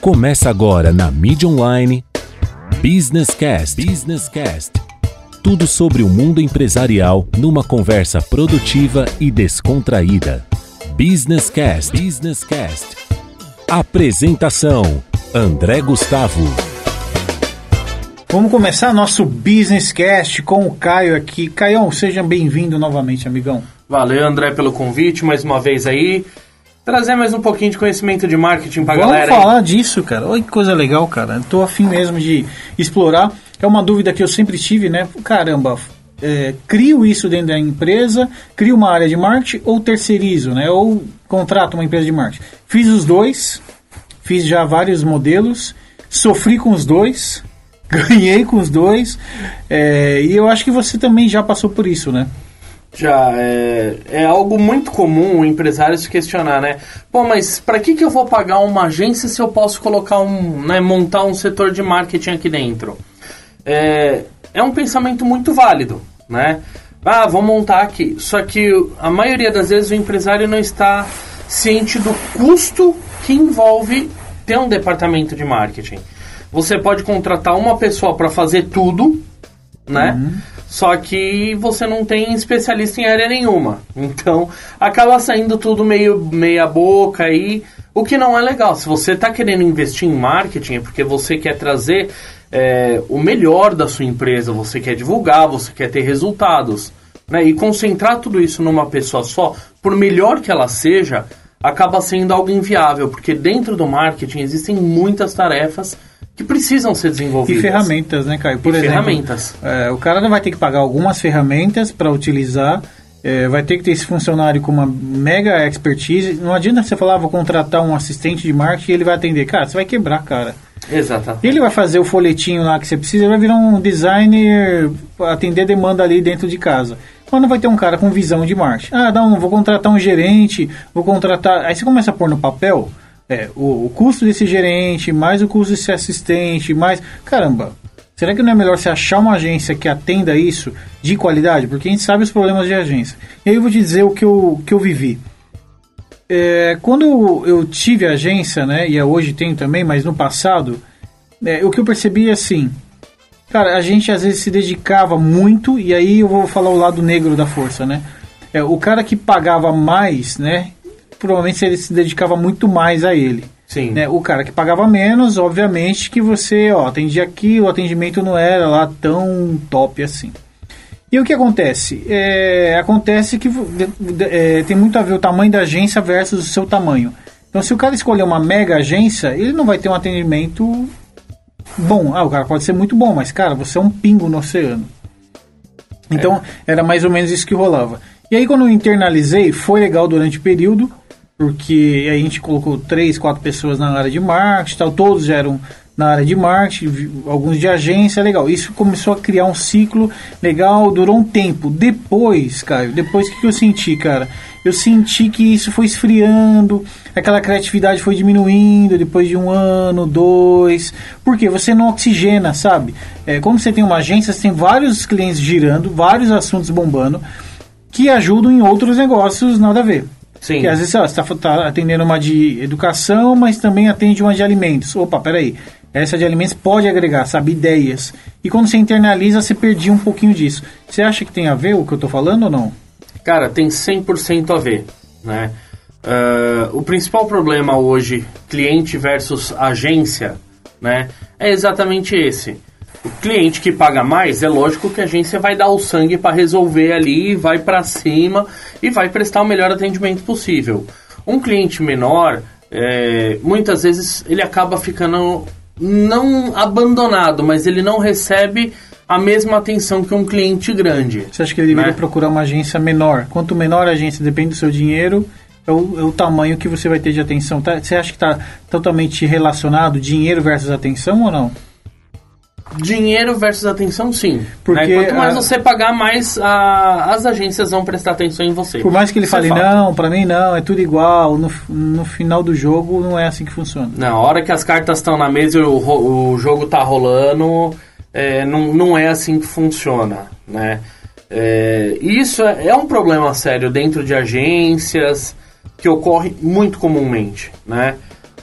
Começa agora na mídia online Business Cast. Business Cast. Tudo sobre o mundo empresarial numa conversa produtiva e descontraída. Business Cast. Business Cast. Apresentação: André Gustavo. Vamos começar nosso Business Cast com o Caio aqui. Caio, seja bem-vindo novamente, amigão. Valeu, André, pelo convite mais uma vez aí. Trazer mais um pouquinho de conhecimento de marketing pra Vamos galera. aí. falar disso, cara. Olha que coisa legal, cara. Eu tô afim mesmo de explorar. É uma dúvida que eu sempre tive, né? Caramba, é, crio isso dentro da empresa, crio uma área de marketing ou terceirizo, né? Ou contrato uma empresa de marketing. Fiz os dois, fiz já vários modelos, sofri com os dois, ganhei com os dois, é, e eu acho que você também já passou por isso, né? Já é, é algo muito comum o empresário se questionar, né? Pô, mas pra que, que eu vou pagar uma agência se eu posso colocar um, né, montar um setor de marketing aqui dentro? É, é um pensamento muito válido, né? Ah, vou montar aqui. Só que a maioria das vezes o empresário não está ciente do custo que envolve ter um departamento de marketing. Você pode contratar uma pessoa para fazer tudo, né? Só que você não tem especialista em área nenhuma. Então, acaba saindo tudo meio meia boca aí, o que não é legal. Se você está querendo investir em marketing, é porque você quer trazer é, o melhor da sua empresa, você quer divulgar, você quer ter resultados. Né? E concentrar tudo isso numa pessoa só, por melhor que ela seja, acaba sendo algo inviável, porque dentro do marketing existem muitas tarefas que precisam ser E desenvolvidas. ferramentas, né, Caio? Por E exemplo, ferramentas. é, o cara vai ter que pagar algumas ferramentas para utilizar, é, vai ter que ter esse funcionário com uma mega expertise. Não adianta você falar, ah, vou contratar um assistente de marketing e ele vai atender. Cara, você vai quebrar, cara. Exatamente. Ele vai fazer o folhetinho lá que você precisa, ele vai virar um designer, atender demanda ali dentro de casa. Quando vai ter um cara com visão de marketing? Ah, não, vou contratar um gerente, vou contratar. Aí você começa a pôr no papel é, o, o custo desse gerente, mais o custo desse assistente, mais. Caramba, será que não é melhor você achar uma agência que atenda isso de qualidade? Porque a gente sabe os problemas de agência. E aí eu vou te dizer o que eu, que eu vivi. É, quando eu, tive agência, né, e hoje tenho também, mas no passado, é, o que eu percebi é assim, cara, a gente às vezes se dedicava muito, e aí eu vou falar o lado negro da força, né? É, o cara que pagava mais, né, provavelmente ele se dedicava muito mais a ele. Sim. Né? O cara que pagava menos, obviamente que você, ó, atendia aqui, o atendimento não era lá tão top assim. E o que acontece? É, acontece que é, tem muito a ver o tamanho da agência versus o seu tamanho. Então, se o cara escolher uma mega agência, ele não vai ter um atendimento bom. Ah, o cara pode ser muito bom, mas, cara, você é um pingo no oceano. Então, era mais ou menos isso que rolava. E aí, quando eu internalizei, foi legal durante o período, porque a gente colocou três, quatro pessoas na área de marketing, tal, todos eram na área de marketing, alguns de agência, legal. Isso começou a criar um ciclo legal, durou um tempo. Depois, Caio, depois o que, que eu senti, cara? Eu senti que isso foi esfriando, aquela criatividade foi diminuindo depois de um ano, dois. Porque você não oxigena, sabe? É, como você tem uma agência, você tem vários clientes girando, vários assuntos bombando, que ajudam em outros negócios nada a ver. Sim. Que às vezes lá, você está atendendo uma de educação, mas também atende uma de alimentos. Opa, peraí. Essa de alimentos pode agregar, sabe, ideias. E quando você internaliza, você perdia um pouquinho disso. Você acha que tem a ver o que eu estou falando ou não? Cara, tem 100% a ver, né? Ah, o principal problema hoje, cliente versus agência, né? É exatamente esse. Cliente que paga mais, é lógico que a agência vai dar o sangue para resolver ali, vai para cima e vai prestar o melhor atendimento possível. Um cliente menor, é, muitas vezes ele acaba ficando não abandonado, mas ele não recebe a mesma atenção que um cliente grande. Você acha que ele deveria Né? procurar uma agência menor? Quanto menor a agência, depende do seu dinheiro, é o, é o tamanho que você vai ter de atenção. Tá- você acha que está totalmente relacionado dinheiro versus atenção ou não? Dinheiro versus atenção, sim. Porque, né? Quanto mais ah, você pagar, mais a- as agências vão prestar atenção em você. Por mais que ele Isso é fale, fato. não, pra mim não, é tudo igual, no, no final do jogo não é assim que funciona. Na hora que as cartas estão na mesa e o, o jogo tá rolando, é, não, não é assim que funciona, né? É, isso é, é um problema sério dentro de agências que ocorre muito comumente, né?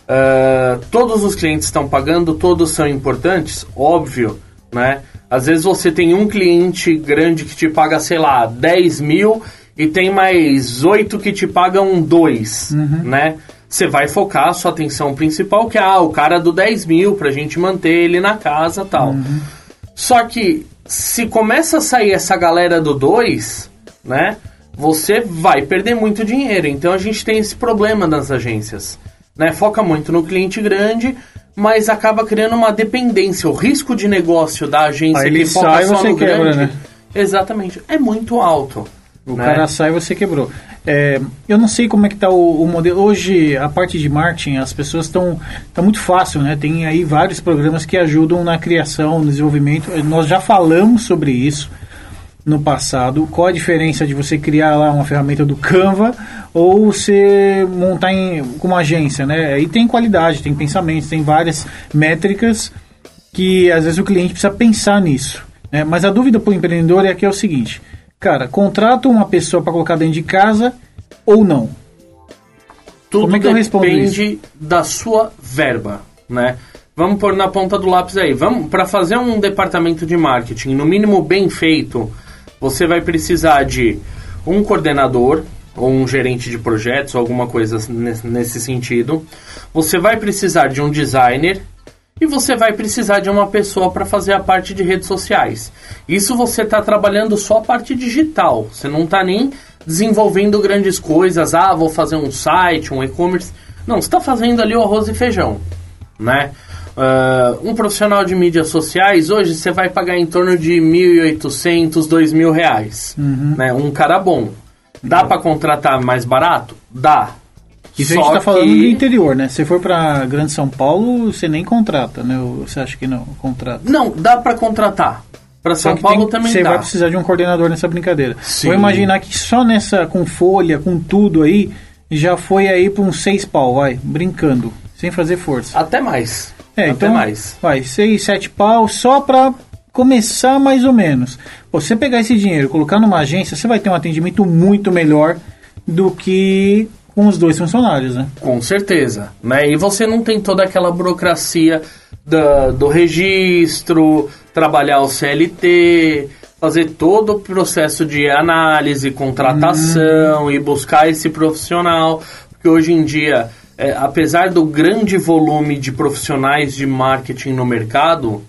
Uh, todos os clientes estão pagando, todos são importantes, óbvio, né? Às vezes você tem um cliente grande que te paga, sei lá, 10 mil e tem mais oito que te pagam dois, uhum. né? Você vai focar a sua atenção principal, que é ah, o cara do 10 mil, pra gente manter ele na casa tal. Uhum. Só que se começa a sair essa galera do 2, né? Você vai perder muito dinheiro. Então a gente tem esse problema nas agências né? Foca muito no cliente grande, mas acaba criando uma dependência. O risco de negócio da agência Aí ele foca sai, só você no quebra, grande, né? exatamente, é muito alto. O né? cara sai e você quebrou. É, eu não sei como é que está o, o, modelo. Hoje, a parte de marketing, as pessoas estão... Está muito fácil, né? Tem aí vários programas que ajudam na criação, no desenvolvimento. Nós já falamos sobre isso no passado. Qual a diferença de você criar lá uma ferramenta do Canva ou você montar em, com uma agência, né? Aí tem qualidade, tem pensamentos, tem várias métricas que às vezes o cliente precisa pensar nisso. Né? Mas a dúvida para o empreendedor é que é o seguinte, cara, contrata uma pessoa para colocar dentro de casa ou não? Tudo Como é que eu respondo depende isso? da sua verba, né? Vamos pôr na ponta do lápis aí. Vamos para fazer um departamento de marketing, no mínimo bem feito, você vai precisar de um coordenador ou um gerente de projetos, alguma coisa nesse sentido. Você vai precisar de um designer e você vai precisar de uma pessoa para fazer a parte de redes sociais. Isso você está trabalhando só a parte digital. Você não está nem desenvolvendo grandes coisas. Ah, vou fazer um site, um e-commerce. Não, você está fazendo ali o arroz e feijão, né? Uh, um profissional de mídias sociais, hoje você vai pagar em torno de 1.800, 2.000 reais. Uhum. Né? Um cara bom. Dá para contratar mais barato? Dá. Isso Só a gente tá falando do interior, né? Se for para Grande São Paulo, você nem contrata, né? Você acha que não contrata? Não, dá para contratar. Para São Paulo tem, também você dá. vai precisar de um coordenador nessa brincadeira. Sim. Vou imaginar que só nessa, com folha, com tudo aí, já foi aí para uns seis pau, vai, brincando, sem fazer força. Até mais. É, Até então, mais. Vai, 6, 7 pau só para começar mais ou menos. Você pegar esse dinheiro colocar numa agência, você vai ter um atendimento muito melhor do que com os dois funcionários, né? Com certeza. Né? E você não tem toda aquela burocracia do, do registro, trabalhar o CLT, fazer todo o processo de análise, contratação hum. e buscar esse profissional. Porque hoje em dia é, apesar do grande volume de profissionais de marketing no mercado,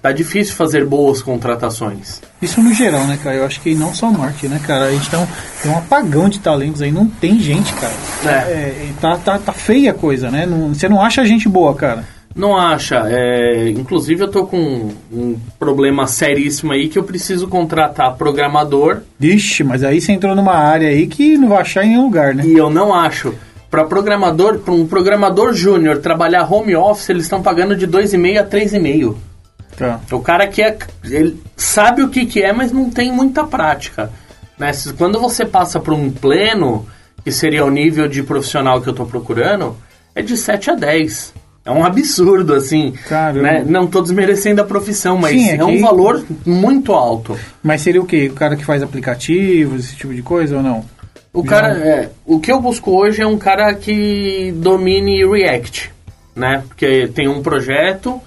tá difícil fazer boas contratações. Isso no geral, né, cara? Eu acho que não só marketing, né, cara? A gente tem um, tem um apagão de talentos aí, não tem gente, cara. É. é tá, tá, tá feia a coisa, né? Não, você não acha gente boa, cara. Não acha. É, inclusive eu tô com um problema seríssimo aí que eu preciso contratar programador. Vixe, mas aí você entrou numa área aí que não vai achar em nenhum lugar, né? E eu não acho. Para programador, para um programador júnior trabalhar home office, eles estão pagando de 2,5 a 3,5. Tá. O cara que é, ele sabe o que, que é, mas não tem muita prática. Né? Quando você passa para um pleno, que seria o nível de profissional que eu estou procurando, é de 7 a 10. É um absurdo, assim. Né? Não estou desmerecendo a profissão, mas Sim, é, é um valor muito alto. Mas seria o quê? O cara que faz aplicativos, esse tipo de coisa ou não? O cara, é, o que eu busco hoje é um cara que domine React, né? Porque tem um projeto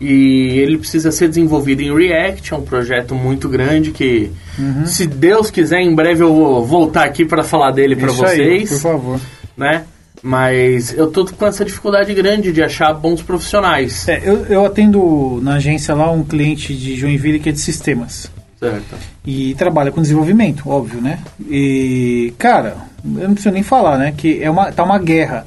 e ele precisa ser desenvolvido em React, é um projeto muito grande que, uhum. se Deus quiser, em breve eu vou voltar aqui para falar dele para vocês. Aí, por favor. Né? Mas eu tô com essa dificuldade grande de achar bons profissionais. É, eu, eu atendo na agência lá um cliente de Joinville que é de sistemas. Certo. E trabalha com desenvolvimento, óbvio, né? E, cara, eu não preciso nem falar, né? Que é uma, tá uma guerra.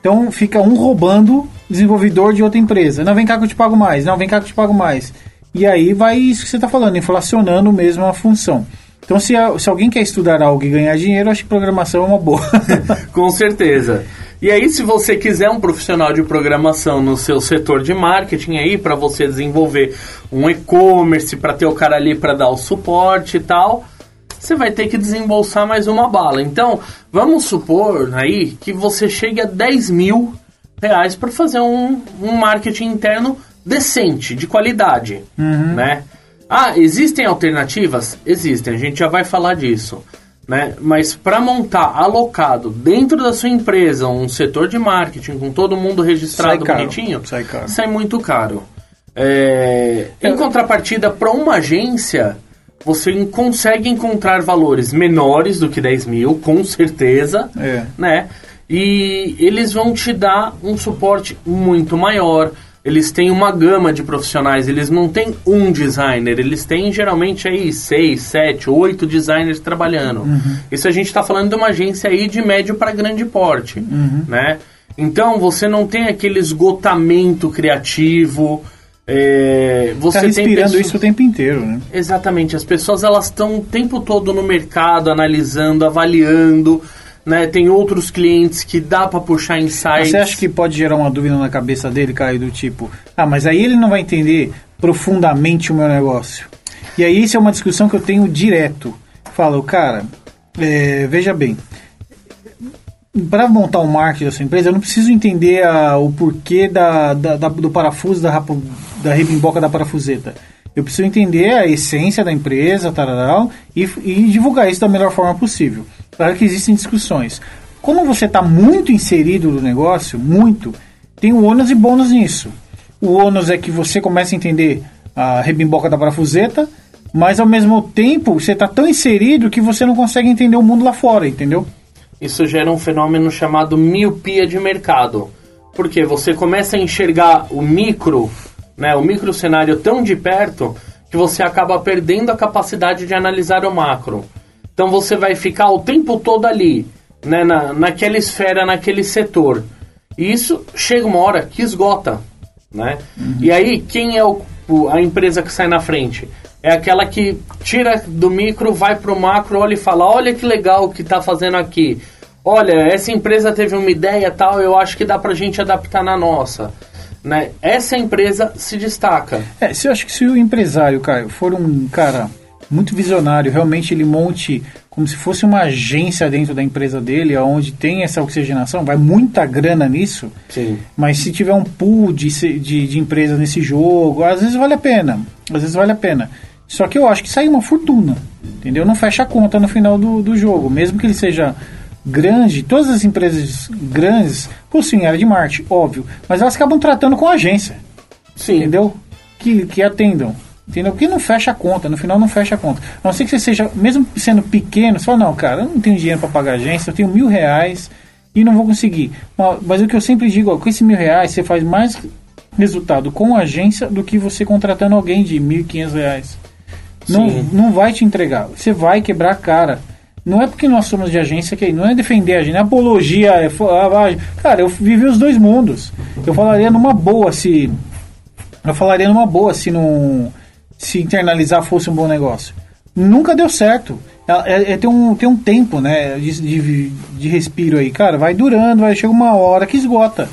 Então fica um roubando desenvolvedor de outra empresa. Não, vem cá que eu te pago mais. Não, vem cá que eu te pago mais. E aí vai isso que você está falando, inflacionando mesmo a função. Então, se, se alguém quer estudar algo e ganhar dinheiro, acho que programação é uma boa. Com certeza. E aí, se você quiser um profissional de programação no seu setor de marketing aí, para você desenvolver um e-commerce, para ter o cara ali para dar o suporte e tal, você vai ter que desembolsar mais uma bala. Então, vamos supor aí que você chegue a 10 mil reais para fazer um, um marketing interno decente, de qualidade, uhum. né? Ah, existem alternativas? Existem, a gente já vai falar disso. Né? Mas para montar alocado dentro da sua empresa um setor de marketing com todo mundo registrado Sai caro, bonitinho, sai caro. sai muito caro. É, em contrapartida, para uma agência, você consegue encontrar valores menores do que 10 mil, com certeza, É. né? E eles vão te dar um suporte muito maior. Eles têm uma gama de profissionais, eles não têm um designer, eles têm geralmente aí seis, sete, oito designers trabalhando. Isso a gente está falando de uma agência aí de médio para grande porte, né? Então você não tem aquele esgotamento criativo. é, você Tá tem respirando pessoas- isso o tempo inteiro, né? Exatamente, as pessoas elas estão o tempo todo no mercado analisando, avaliando, né? Tem outros clientes que dá para puxar insights. Você acha que pode gerar uma dúvida na cabeça dele, Caio, do tipo, ah, mas aí ele não vai entender profundamente o meu negócio. E aí isso é uma discussão que eu tenho direto. Falo, cara, é, veja bem, para montar o marketing da sua empresa, eu não preciso entender a- o porquê da, da- da- do parafuso da, rapo- da da parafuseta. Eu preciso entender a essência da empresa, tararau, e, e divulgar isso da melhor forma possível. Claro que existem discussões. Quando você está muito inserido no negócio, muito, tem o ônus e bônus nisso. O ônus é que você começa a entender a rebimboca da parafuseta, mas ao mesmo tempo você está tão inserido que você não consegue entender o mundo lá fora, entendeu? Isso gera um fenômeno chamado miopia de mercado. Porque você começa a enxergar o micro, né, o micro cenário tão de perto que você acaba perdendo a capacidade de analisar o macro. Então você vai ficar o tempo todo ali, né, na, naquela esfera, naquele setor. E isso chega uma hora que esgota, né? E aí, quem é o, a empresa que sai na frente? É aquela que tira do micro, vai pro macro, olha e fala, olha que legal o que tá fazendo aqui. Olha, essa empresa teve uma ideia tal, eu acho que dá pra gente adaptar na nossa. Né? Essa empresa se destaca. É, se eu acho que se o empresário, Caio, for um cara muito visionário, realmente ele monte como se fosse uma agência dentro da empresa dele, onde tem essa oxigenação, vai muita grana nisso. Sim. Mas se tiver um pool de, de, de empresas nesse jogo, às vezes vale a pena. Às vezes vale a pena. Só que eu acho que sai uma fortuna. Entendeu? Não fecha a conta no final do, do jogo. Mesmo que ele seja grande, todas as empresas grandes possuem área de marketing, óbvio. Mas elas acabam tratando com agência Sim. entendeu? Que, que atendam. Entendeu? Porque não fecha a conta, no final não fecha a conta. A não ser que você seja, mesmo sendo pequeno, você fala, não, cara, eu não tenho dinheiro para pagar agência, eu tenho mil reais e não vou conseguir. Mas, mas o que eu sempre digo, ó, com esses mil reais, você faz mais resultado com a agência do que você contratando alguém de mil e quinhentos reais. Não, Sim. não vai te entregar, você vai quebrar a cara. Não é porque nós somos de agência que não é defender a gente, é apologia, é ah, cara, eu vivi os dois mundos. Eu falaria numa boa se eu falaria numa boa se não se internalizar fosse um bom negócio. Nunca deu certo. É, é- é- tem, um, tem um tempo, né, de, de, de respiro aí. Cara, vai durando, vai chegar uma hora que esgota.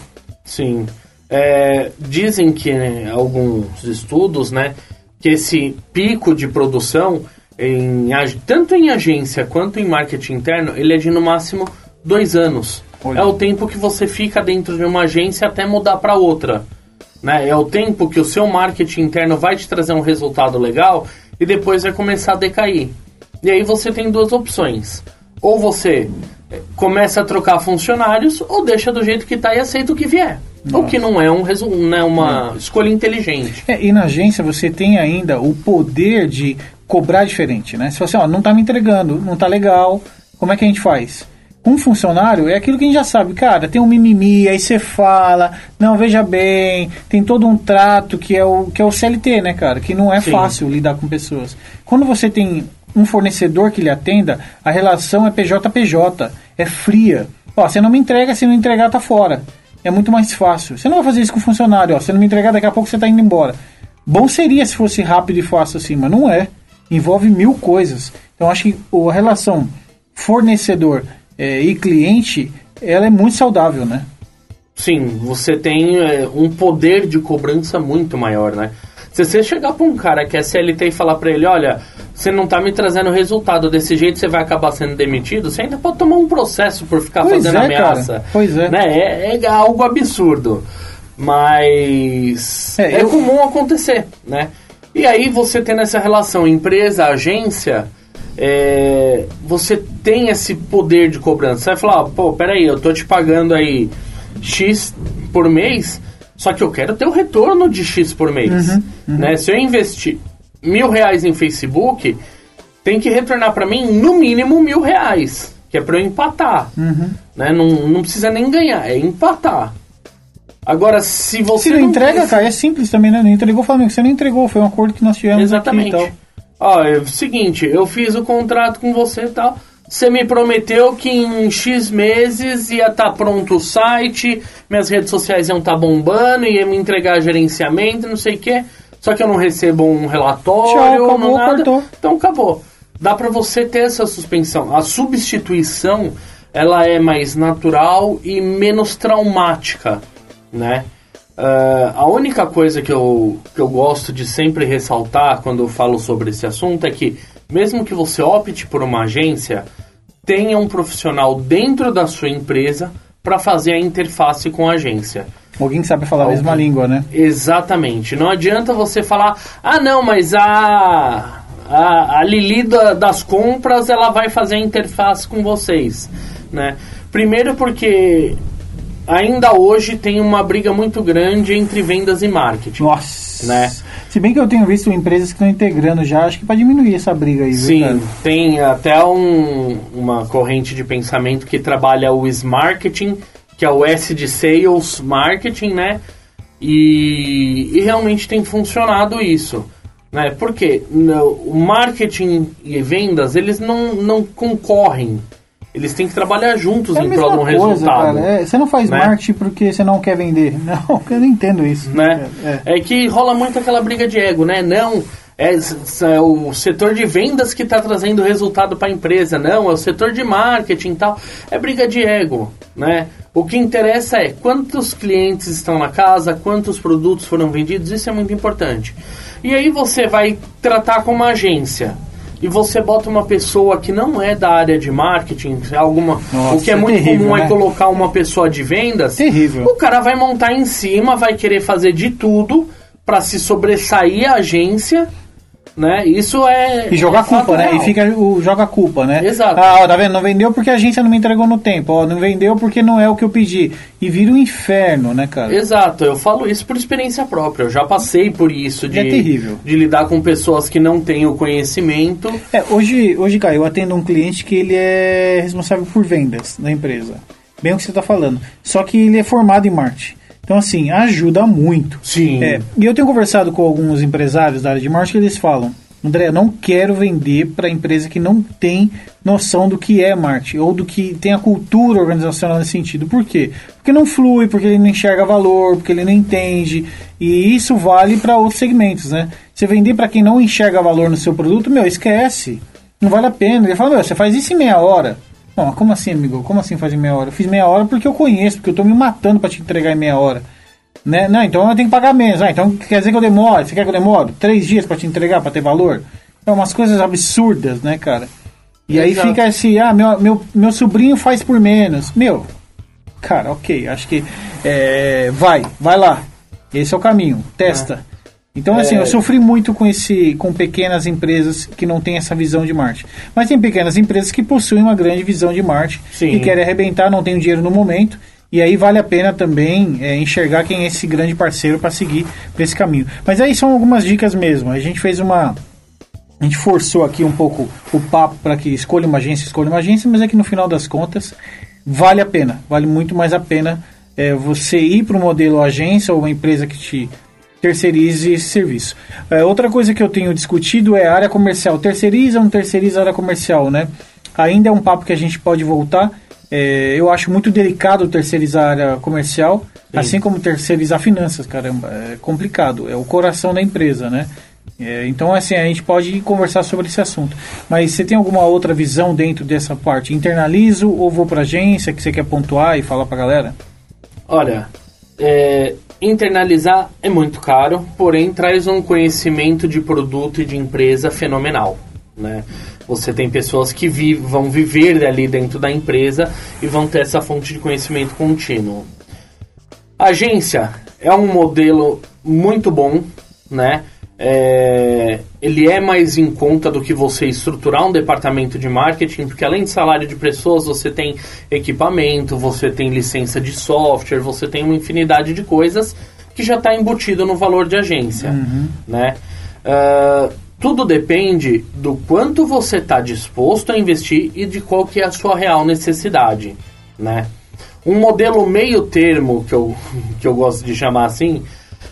Sim. É, dizem que né, alguns estudos, né, que esse pico de produção, em, tanto em agência quanto em marketing interno, ele é de no máximo dois anos. Olha. É o tempo que você fica dentro de uma agência até mudar para outra. Né? É o tempo que o seu marketing interno vai te trazer um resultado legal e depois vai começar a decair. E aí você tem duas opções. Ou você eh, começa a trocar funcionários ou deixa do jeito que está e aceita o que vier. O que não é um resu- não é uma escolha inteligente. É, e na agência você tem ainda o poder de cobrar diferente, né? Se você, ó, não tá me entregando, não tá legal, como é que a gente faz? Um funcionário é aquilo que a gente já sabe, cara, tem um mimimi, aí você fala, não, veja bem, tem todo um trato que é o, que é o CLT, né, cara? Que não é Sim. fácil lidar com pessoas. Quando você tem um fornecedor que lhe atenda, a relação é PJ-PJ, é fria. Ó, você não me entrega, se não entregar, tá fora. É muito mais fácil. Você não vai fazer isso com o funcionário, ó. Se não me entregar, daqui a pouco você tá indo embora. Bom seria se fosse rápido e fácil assim, mas não é. Envolve mil coisas. Então acho que a relação fornecedor eh, e cliente, ela é muito saudável, né? Sim, você tem é, um poder de cobrança muito maior, né? Se você chegar pra um cara que é CLT e falar pra ele, olha, você não tá me trazendo resultado desse jeito, você vai acabar sendo demitido, você ainda pode tomar um processo por ficar Pois fazendo é, ameaça. cara. Pois é. Né? É, é algo absurdo. Mas É, é, eu- comum acontecer, né? E aí você tendo essa relação empresa-agência, é, você tem esse poder de cobrança. Você vai falar, pô, peraí, eu tô te pagando aí X por mês, só que eu quero ter o retorno de X por mês. Uhum, uhum. Né? Se eu investir mil reais em Facebook, tem que retornar para mim no mínimo mil reais, que é para eu empatar. Uhum. Né? Não, não precisa nem ganhar, é empatar. Agora, se você. Se não, entrega, cara, é simples também, né? Não entregou, Flamengo. Você não entregou, foi um acordo que nós tivemos. Exatamente. Ó, é o seguinte, eu fiz o contrato com você e tal. Você me prometeu que em X meses ia estar tá pronto o site, minhas redes sociais iam estar tá bombando, ia me entregar gerenciamento, não sei o quê. Só que eu não recebo um relatório, Tchau, acabou, não nada. Cortou. Então acabou. Dá para você ter essa suspensão. A substituição, ela é mais natural e menos traumática, né? Uh, a única coisa que eu, que eu gosto de sempre ressaltar quando eu falo sobre esse assunto é que, mesmo que você opte por uma agência, tenha um profissional dentro da sua empresa para fazer a interface com a agência. Alguém que sabe falar Alguém. a mesma língua, né? Exatamente. Não adianta você falar, ah, não, mas a, a, a Lili da, das compras ela vai fazer a interface com vocês, né? Primeiro porque ainda hoje tem uma briga muito grande entre vendas e marketing. Nossa. Né? Se bem que eu tenho visto empresas que estão integrando já, acho que para diminuir essa briga aí. Sim, viu, tem até um, uma corrente de pensamento que trabalha o marketing, que é o S de Sales Marketing, né? E, e realmente tem funcionado isso. Né? Porque o marketing e vendas, eles não, não concorrem eles têm que trabalhar juntos é em prol de um coisa, resultado. É, você não faz né? marketing porque você não quer vender. Não, eu não entendo isso. Né? É, é. que rola muito aquela briga de ego, né? Não, é, é o setor de vendas que está trazendo resultado para a empresa. Não, é o setor de marketing e tal. É briga de ego, né? O que interessa é quantos clientes estão na casa, quantos produtos foram vendidos, isso é muito importante. E aí você vai tratar com uma agência e você bota uma pessoa que não é da área de marketing, alguma, Nossa, o que é, é muito terrível, comum é né? é colocar uma pessoa de vendas, terrível. o cara vai montar em cima, vai querer fazer de tudo para se sobressair a agência né? Isso é. E joga é culpa, né? E fica o joga culpa, né? Exato. Ah, ó, tá vendo? Não vendeu porque a agência não me entregou no tempo, ó, não vendeu porque não é o que eu pedi. E vira um inferno, né, cara? Exato, eu falo isso por experiência própria. Eu já passei por isso de, é terrível. de lidar com pessoas que não têm o conhecimento. É, hoje, hoje, cara, eu atendo um cliente que ele é responsável por vendas da empresa. Bem o que você está falando. Só que ele é formado em marketing. Então, assim, ajuda muito. Sim. É, e eu tenho conversado com alguns empresários da área de marketing que eles falam: André, eu não quero vender para empresa que não tem noção do que é marketing ou do que tem a cultura organizacional nesse sentido. Por quê? Porque não flui, porque ele não enxerga valor, porque ele não entende. E isso vale para outros segmentos, né? Você vender para quem não enxerga valor no seu produto, meu, esquece. Não vale a pena. Ele fala, meu, você faz isso em meia hora. Não, como assim, amigo? Como assim fazer meia hora? Eu fiz meia hora porque eu conheço, porque eu tô me matando para te entregar em meia hora. Né? Não, então eu tenho que pagar menos. Ah, então quer dizer que eu demoro? Você quer que eu demore? Três dias para te entregar, para ter valor? É umas coisas absurdas, né, cara? E Exato. aí fica assim, ah, meu, meu, meu sobrinho faz por menos. Meu, cara, ok, acho que é, vai, vai lá. Esse é o caminho, testa. Então, assim, é... eu sofri muito com esse, com pequenas empresas que não têm essa visão de marketing. Mas tem pequenas empresas que possuem uma grande visão de marketing Sim. e querem arrebentar, não tem dinheiro no momento. E aí vale a pena também é, enxergar quem é esse grande parceiro para seguir por esse caminho. Mas aí são algumas dicas mesmo. A gente fez uma. A gente forçou aqui um pouco o papo para que escolha uma agência, escolha uma agência, mas é que no final das contas vale a pena. Vale muito mais a pena é, você ir para o modelo agência ou uma empresa que te terceirize esse serviço. É, outra coisa que eu tenho discutido é a área comercial. Terceiriza ou não terceiriza a área comercial, né? Ainda é um papo que a gente pode voltar. É, eu acho muito delicado terceirizar a área comercial, Sim. assim como terceirizar finanças, caramba. É complicado. É o coração da empresa, né? É, então, assim, a gente pode conversar sobre esse assunto. Mas você tem alguma outra visão dentro dessa parte? Internalizo ou vou para agência que você quer pontuar e falar para galera? Olha, é, Internalizar é muito caro, porém traz um conhecimento de produto e de empresa fenomenal. Né? Você tem pessoas que vi vão viver ali dentro da empresa e vão ter essa fonte de conhecimento contínuo. Agência é um modelo muito bom, né? É, ele é mais em conta do que você estruturar um departamento de marketing, porque além de salário de pessoas, você tem equipamento, você tem licença de software, você tem uma infinidade de coisas que já está embutido no valor de agência, Uhum. né? Ah, tudo depende do quanto você está disposto a investir e de qual que é a sua real necessidade, né? Um modelo meio termo, que eu, que eu gosto de chamar assim,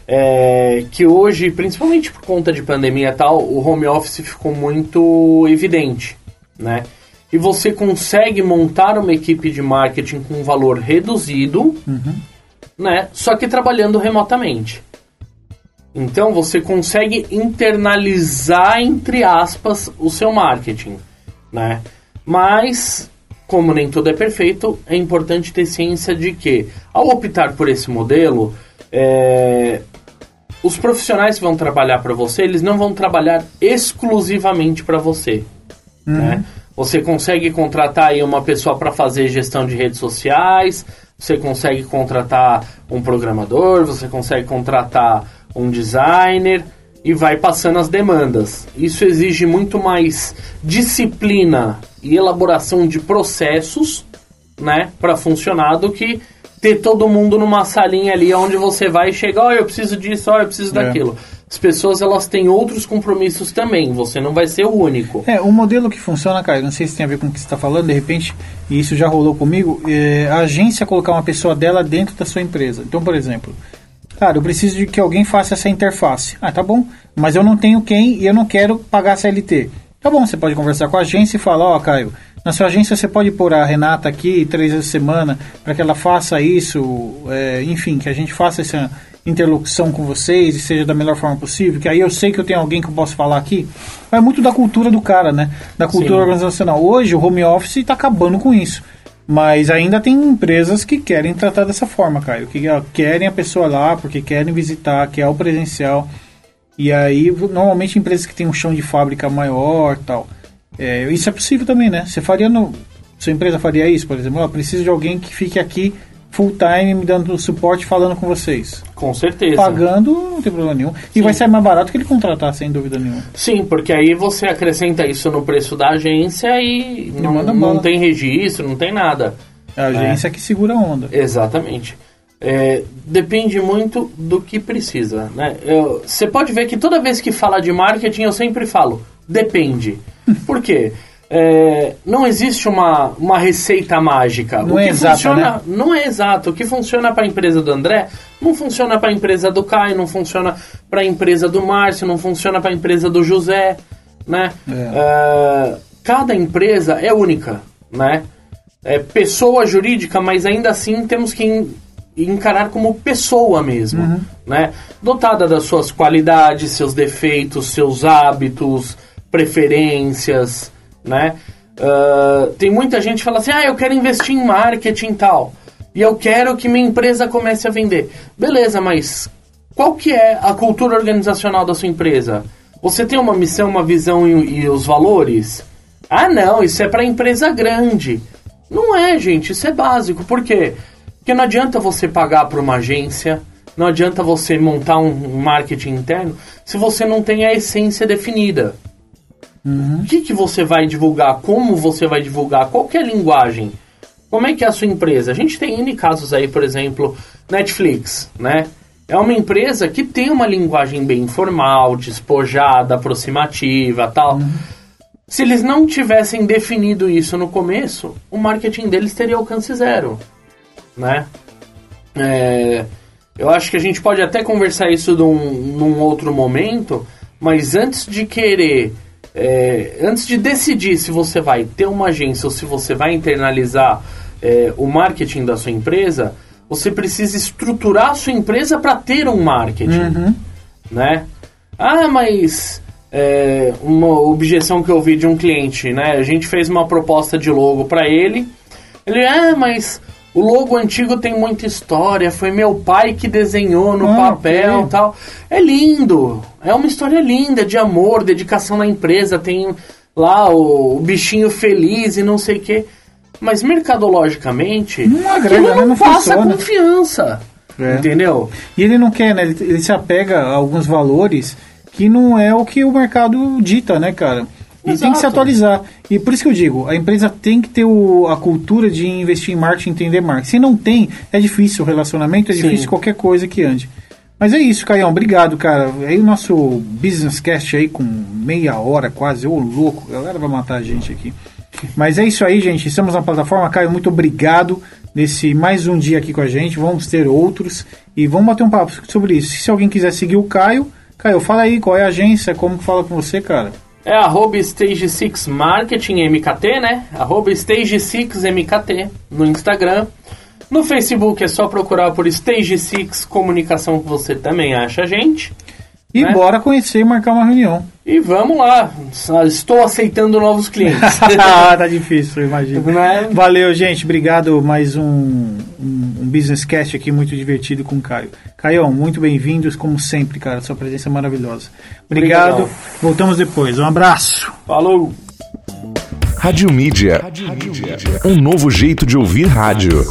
é que hoje, principalmente por conta de pandemia e tal, o home office ficou muito evidente, né? E você consegue montar uma equipe de marketing com um valor reduzido, né? Só que trabalhando remotamente. Então você consegue internalizar, entre aspas, o seu marketing, né? Mas, como nem tudo é perfeito, é importante ter ciência de que, ao optar por esse modelo, é, os profissionais que vão trabalhar para você, eles não vão trabalhar exclusivamente para você, né? Você consegue contratar aí uma pessoa para fazer gestão de redes sociais, você consegue contratar um programador, você consegue contratar um designer e vai passando as demandas. Isso exige muito mais disciplina e elaboração de processos, né, para funcionar do que ter todo mundo numa salinha ali onde você vai e chega, ó, eu preciso disso, ó, eu preciso É. daquilo. As pessoas elas têm outros compromissos também, você não vai ser o único. É, um modelo que funciona, cara, não sei se tem a ver com o que você está falando, de repente, e isso já rolou comigo, é a agência colocar uma pessoa dela dentro da sua empresa. Então, por exemplo, cara, eu preciso de que alguém faça essa interface. Ah, tá bom, mas eu não tenho quem e eu não quero pagar CLT. Tá bom, você pode conversar com a agência e falar, ó, Caio, na sua agência você pode pôr a Renata aqui três vezes por semana para que ela faça isso, é, enfim, que a gente faça essa interlocução com vocês e seja da melhor forma possível, que aí eu sei que eu tenho alguém que eu posso falar aqui. É muito da cultura do cara, né? Da cultura Sim. organizacional. Hoje o home office está acabando com isso. Mas ainda tem empresas que querem tratar dessa forma, Caio. Que querem a pessoa lá porque querem visitar, quer o presencial. E aí, normalmente empresas que têm um chão de fábrica maior tal. É, isso é possível também, né? Você faria no. Sua empresa faria isso, por exemplo? Ó, preciso de alguém que fique aqui full time me dando suporte falando com vocês. Com certeza. Pagando, não tem problema nenhum. E Sim. vai sair mais barato que ele contratar, sem dúvida nenhuma. Sim, porque aí você acrescenta isso no preço da agência e não, manda não bala. tem registro, não tem nada. É a agência que segura a onda. Exatamente. É, depende muito do que precisa, né? Você pode ver que toda vez que fala de marketing eu sempre falo, depende. Por quê? É, não existe uma, uma receita mágica. Não o é que exato, funciona, né? Não é exato. O que funciona para a empresa do André não funciona para a empresa do Caio, não funciona para a empresa do Márcio, não funciona para a empresa do José, né? É, cada empresa é única, né? É pessoa jurídica, mas ainda assim temos que en- encarar como pessoa mesmo, né? Dotada das suas qualidades, seus defeitos, seus hábitos, preferências, né? Ah, tem muita gente que fala assim, ah, eu quero investir em marketing e tal, e eu quero que minha empresa comece a vender. Beleza, mas qual que é a cultura organizacional da sua empresa? Você tem uma missão, uma visão e, e os valores? Ah, não, isso é para empresa grande. Não é, gente, isso é básico. Por quê? Porque não adianta você pagar para uma agência, não adianta você montar um marketing interno se você não tem a essência definida. O que, que você vai divulgar? Como você vai divulgar? Qual é a linguagem? Como é que é a sua empresa? A gente tem N casos aí, por exemplo, Netflix, né? É uma empresa que tem uma linguagem bem informal, despojada, aproximativa, tal. Se eles não tivessem definido isso no começo, o marketing deles teria alcance zero, né? É, eu acho que a gente pode até conversar isso num, num outro momento, mas antes de querer, é, antes de decidir se você vai ter uma agência ou se você vai internalizar é, o marketing da sua empresa, você precisa estruturar a sua empresa para ter um marketing, né? Ah, mas é, uma objeção que eu ouvi de um cliente, né? A gente fez uma proposta de logo para ele. Ele, ah, mas o logo antigo tem muita história, foi meu pai que desenhou no Ah, papel e tal. É lindo, é uma história linda de amor, dedicação na empresa, tem lá o, o bichinho feliz e não sei o quê. Mas mercadologicamente, Não agrega, né? não Não passa funciona. confiança. É. Entendeu? E ele não quer, né? Ele, ele se apega a alguns valores que não é o que o mercado dita, né, cara? E tem que se Exato. atualizar. E por isso que eu digo, a empresa tem que ter o- a cultura de investir em marketing, entender marketing. Se não tem, é difícil o relacionamento, é Sim. difícil qualquer coisa que ande. Mas é isso, Caião, obrigado, cara. Aí o nosso Business Cast aí com meia hora quase, ô louco, a galera vai matar a gente aqui. Mas é isso aí, gente. Estamos na plataforma. Caio, muito obrigado nesse mais um dia aqui com a gente. Vamos ter outros e vamos bater um papo sobre isso. Se alguém quiser seguir o Caio, Caio, fala aí qual é a agência, como que fala com você, cara. É arroba Stage 6 Marketing MKT, né? Arroba Stage 6 MKT no Instagram. No Facebook é só procurar por Stage 6 Comunicação que você também acha a gente. E Né? bora conhecer e marcar uma reunião. E vamos lá. Estou aceitando novos clientes. tá difícil, imagino. Né? Valeu, gente. Obrigado. Mais um, um, um Business Cast aqui muito divertido com o Caio. Caião, muito bem-vindos, como sempre, cara. Sua presença é maravilhosa. Obrigado. Obrigadão. Voltamos depois. Um abraço. Falou! Rádio Mídia. Um novo jeito de ouvir rádio.